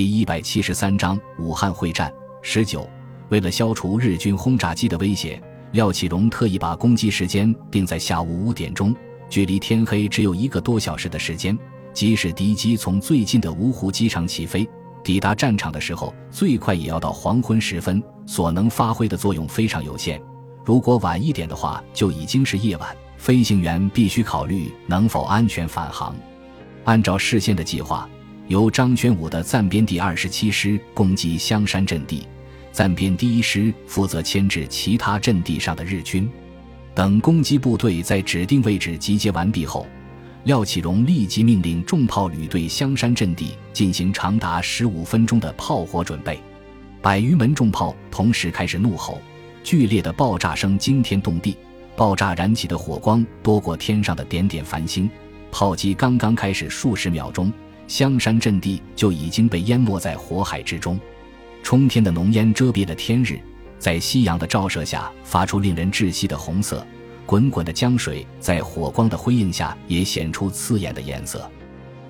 第一百七十三章武汉会战十九。为了消除日军轰炸机的威胁，廖启荣特意把攻击时间定在下午五点钟，距离天黑只有一个多小时的时间。即使敌机从最近的芜湖机场起飞，抵达战场的时候，最快也要到黄昏时分，所能发挥的作用非常有限。如果晚一点的话，就已经是夜晚，飞行员必须考虑能否安全返航。按照事先的计划。由张宣武的暂编第二十七师攻击香山阵地，暂编第一师负责牵制其他阵地上的日军。等攻击部队在指定位置集结完毕后，廖启荣立即命令重炮旅对香山阵地进行长达十五分钟的炮火准备。百余门重炮同时开始怒吼，剧烈的爆炸声惊天动地，爆炸燃起的火光多过天上的点点繁星。炮击刚刚开始数十秒钟。香山阵地就已经被淹没在火海之中，冲天的浓烟遮蔽了天日，在夕阳的照射下发出令人窒息的红色。滚滚的江水在火光的辉映下也显出刺眼的颜色。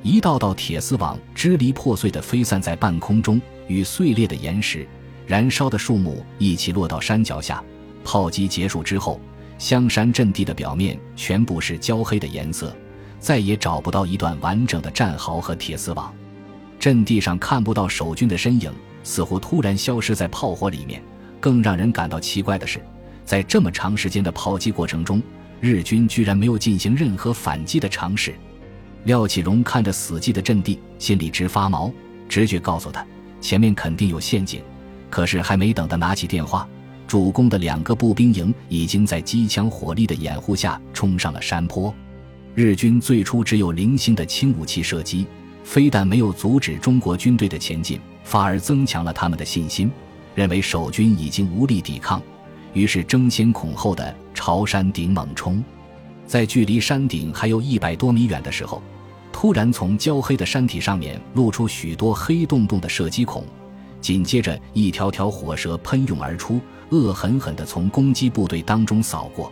一道道铁丝网支离破碎地飞散在半空中，与碎裂的岩石、燃烧的树木一起落到山脚下。炮击结束之后，香山阵地的表面全部是焦黑的颜色。再也找不到一段完整的战壕和铁丝网，阵地上看不到守军的身影，似乎突然消失在炮火里面。更让人感到奇怪的是，在这么长时间的炮击过程中，日军居然没有进行任何反击的尝试。廖启荣看着死寂的阵地，心里直发毛，直觉告诉他前面肯定有陷阱。可是还没等他拿起电话，主攻的两个步兵营已经在机枪火力的掩护下冲上了山坡。日军最初只有零星的轻武器射击，非但没有阻止中国军队的前进，反而增强了他们的信心，认为守军已经无力抵抗，于是争先恐后的朝山顶猛冲。在距离山顶还有一百多米远的时候，突然从焦黑的山体上面露出许多黑洞洞的射击孔，紧接着一条条火舌喷涌而出，恶狠狠地从攻击部队当中扫过。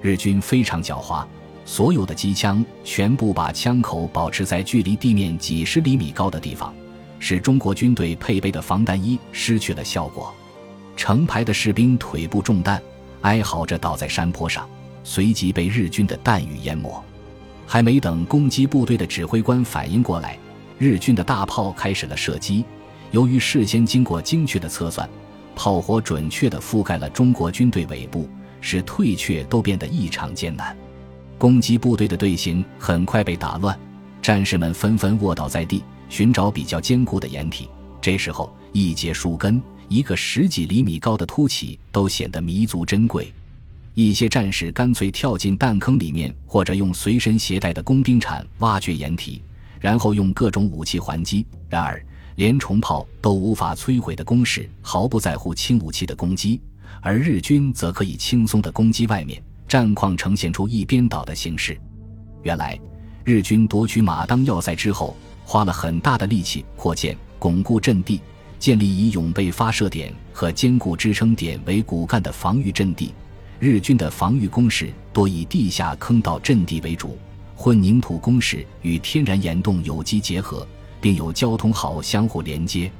日军非常狡猾。所有的机枪全部把枪口保持在距离地面几十厘米高的地方，使中国军队配备的防弹衣失去了效果。成排的士兵腿部中弹，哀嚎着倒在山坡上，随即被日军的弹雨淹没。还没等攻击部队的指挥官反应过来，日军的大炮开始了射击。由于事先经过精确的测算，炮火准确地覆盖了中国军队尾部，使退却都变得异常艰难。攻击部队的队形很快被打乱，战士们纷纷卧倒在地，寻找比较坚固的掩体。这时候，一节树根、一个十几厘米高的凸起都显得弥足珍贵。一些战士干脆跳进弹坑里面，或者用随身携带的工兵铲挖掘掩体，然后用各种武器还击。然而，连重炮都无法摧毁的攻势毫不在乎轻武器的攻击，而日军则可以轻松地攻击外面。战况呈现出一边倒的形式。原来，日军夺取马当要塞之后，花了很大的力气扩建、巩固阵地，建立以永备发射点和坚固支撑点为骨干的防御阵地。日军的防御工事多以地下坑道阵地为主，混凝土工事与天然岩洞有机结合，并有交通壕相互连接。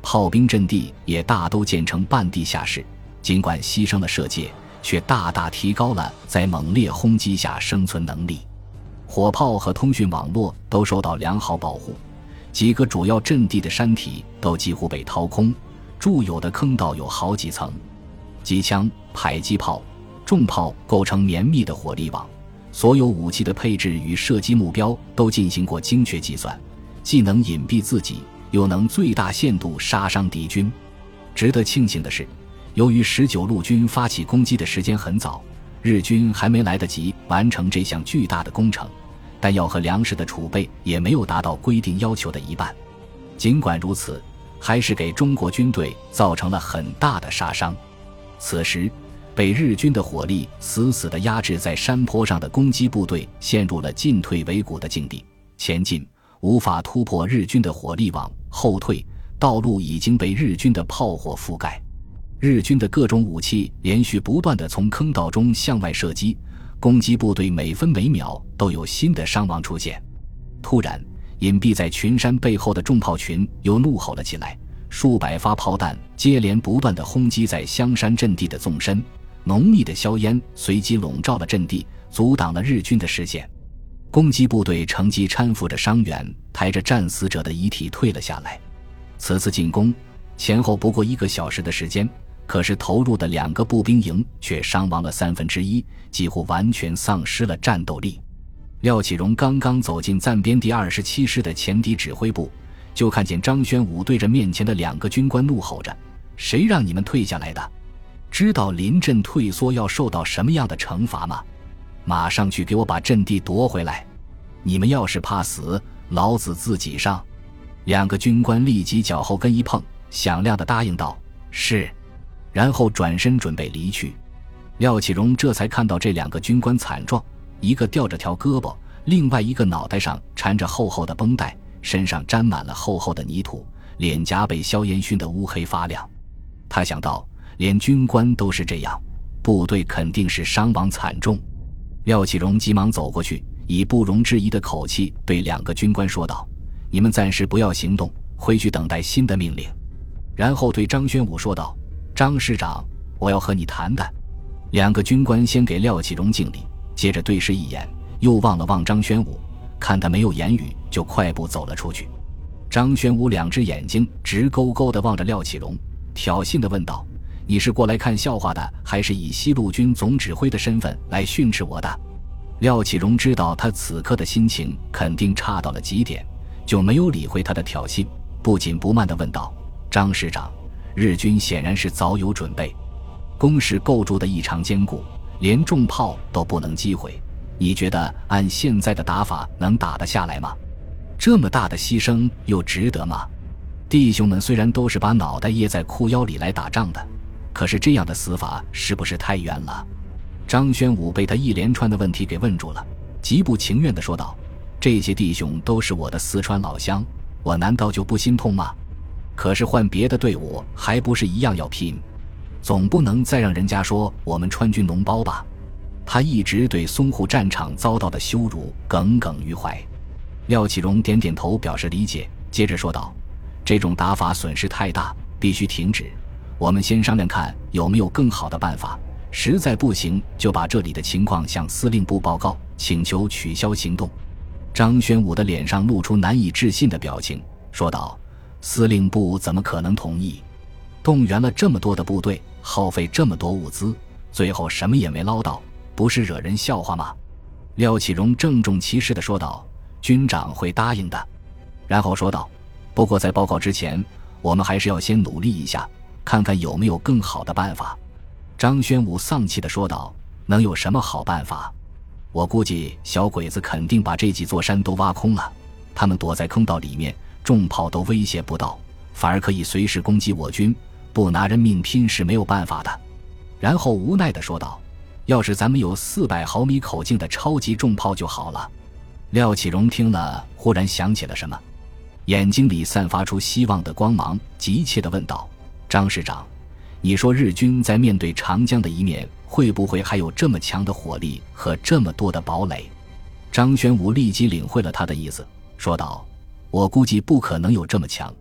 炮兵阵地也大都建成半地下室，尽管牺牲了射界。却大大提高了在猛烈轰击下生存能力，火炮和通讯网络都受到良好保护，几个主要阵地的山体都几乎被掏空，驻有的坑道有好几层，机枪、迫击炮、重炮构成绵密的火力网，所有武器的配置与射击目标都进行过精确计算，既能隐蔽自己，又能最大限度杀伤敌军。值得庆幸的是。由于十九路军发起攻击的时间很早，日军还没来得及完成这项巨大的工程，弹药和粮食的储备也没有达到规定要求的一半。尽管如此，还是给中国军队造成了很大的杀伤。此时，被日军的火力死死地压制在山坡上的攻击部队陷入了进退维谷的境地，前进无法突破日军的火力网，后退道路已经被日军的炮火覆盖。日军的各种武器连续不断地从坑道中向外射击，攻击部队每分每秒都有新的伤亡出现。突然，隐蔽在群山背后的重炮群又怒吼了起来，数百发炮弹接连不断的轰击在香山阵地的纵深，浓密的硝烟随即笼罩了阵地，阻挡了日军的视线。攻击部队乘机搀扶着伤员，抬着战死者的遗体退了下来。此次进攻前后不过一个小时的时间，可是投入的两个步兵营却伤亡了三分之一，几乎完全丧失了战斗力。廖启荣刚刚走进暂编第二十七师的前敌指挥部，就看见张宣武对着面前的两个军官怒吼着：“谁让你们退下来的？知道临阵退缩要受到什么样的惩罚吗？马上去给我把阵地夺回来！你们要是怕死，老子自己上！”两个军官立即脚后跟一碰，响亮的答应道：“是。”然后转身准备离去。廖启荣这才看到这两个军官惨状。一个吊着条胳膊，另外一个脑袋上缠着厚厚的绷带，身上沾满了厚厚的泥土，脸颊被硝烟熏得乌黑发亮。他想到，连军官都是这样，部队肯定是伤亡惨重。廖启荣急忙走过去，以不容置疑的口气对两个军官说道：“你们暂时不要行动，回去等待新的命令。”然后对张宣武说道：“张师长，我要和你谈谈。”两个军官先给廖启荣敬礼。接着对视一眼，又望了望张宣武，看他没有言语，就快步走了出去。张宣武两只眼睛直勾勾地望着廖启荣，挑衅地问道：“你是过来看笑话的，还是以西路军总指挥的身份来训斥我的？”廖启荣知道他此刻的心情肯定差到了极点，就没有理会他的挑衅，不紧不慢地问道：“张师长，日军显然是早有准备，工事构筑的异常坚固。”连重炮都不能击毁，你觉得按现在的打法能打得下来吗？这么大的牺牲又值得吗？弟兄们虽然都是把脑袋掖在裤腰里来打仗的，可是这样的死法是不是太冤了？张宣武被他一连串的问题给问住了，极不情愿地说道：“这些弟兄都是我的四川老乡，我难道就不心痛吗？可是换别的队伍，还不是一样要拼？”总不能再让人家说我们川军脓包吧？他一直对淞沪战场遭到的羞辱耿耿于怀。廖启荣点点头表示理解，接着说道：“这种打法损失太大，必须停止。我们先商量看有没有更好的办法。实在不行，就把这里的情况向司令部报告，请求取消行动。”张宣武的脸上露出难以置信的表情，说道：“司令部怎么可能同意？动员了这么多的部队。”耗费这么多物资，最后什么也没捞到，不是惹人笑话吗？廖启荣郑重其事地说道：“军长会答应的。”然后说道：“不过在报告之前，我们还是要先努力一下，看看有没有更好的办法。”张宣武丧气地说道：“能有什么好办法？我估计小鬼子肯定把这几座山都挖空了，他们躲在坑道里面，重炮都威胁不到，反而可以随时攻击我军。”不拿人命拼是没有办法的，然后无奈地说道：“要是咱们有四百毫米口径的超级重炮就好了。”廖启荣听了，忽然想起了什么，眼睛里散发出希望的光芒，急切地问道：“张师长，你说日军在面对长江的一面，会不会还有这么强的火力和这么多的堡垒？”张宣武立即领会了他的意思，说道：“我估计不可能有这么强。”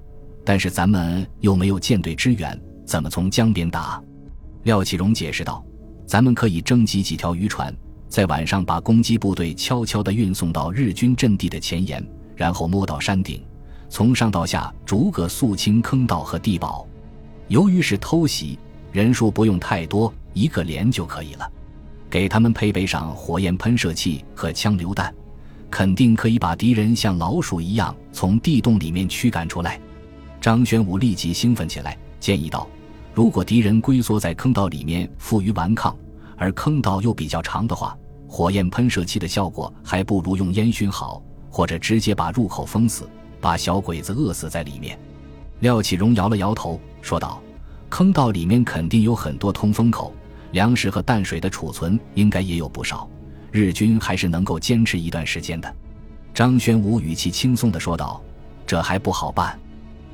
但是咱们又没有舰队支援，怎么从江边打？廖启荣解释道：“咱们可以征集几条渔船，在晚上把攻击部队悄悄地运送到日军阵地的前沿，然后摸到山顶，从上到下逐个肃清坑道和地堡。由于是偷袭，人数不用太多，一个连就可以了。给他们配备上火焰喷射器和枪榴弹，肯定可以把敌人像老鼠一样从地洞里面驱赶出来。”张玄武立即兴奋起来，建议道：“如果敌人龟缩在坑道里面，负隅顽抗，而坑道又比较长的话，火焰喷射器的效果还不如用烟熏好，或者直接把入口封死，把小鬼子饿死在里面。”廖启荣摇了摇头，说道：“坑道里面肯定有很多通风口，粮食和淡水的储存应该也有不少，日军还是能够坚持一段时间的。”张玄武语气轻松地说道：“这还不好办。”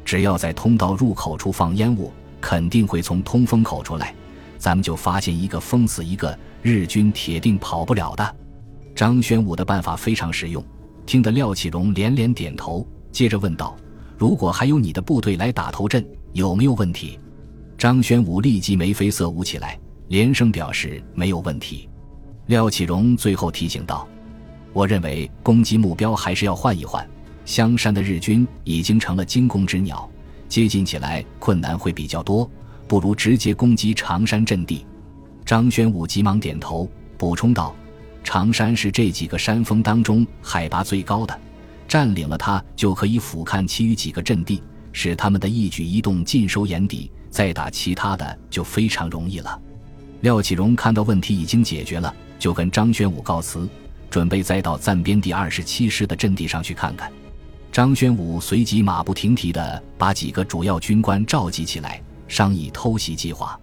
只要在通道入口处放烟雾，肯定会从通风口出来，咱们就发现一个封死一个，日军铁定跑不了的。张宣武的办法非常实用，听得廖启荣连连点头，接着问道：“如果还有你的部队来打头阵，有没有问题？”张宣武立即眉飞色舞起来，连声表示没有问题。廖启荣最后提醒道：“我认为攻击目标还是要换一换。香山的日军已经成了惊弓之鸟，接近起来困难会比较多，不如直接攻击长山阵地。”张宣武急忙点头，补充道：“长山是这几个山峰当中海拔最高的，占领了它就可以俯瞰其余几个阵地，使他们的一举一动尽收眼底。”再打其他的就非常容易了。廖启荣看到问题已经解决了，就跟张宣武告辞，准备再到暂编第二十七师的阵地上去看看。张宣武随即马不停蹄地把几个主要军官召集起来，商议偷袭计划。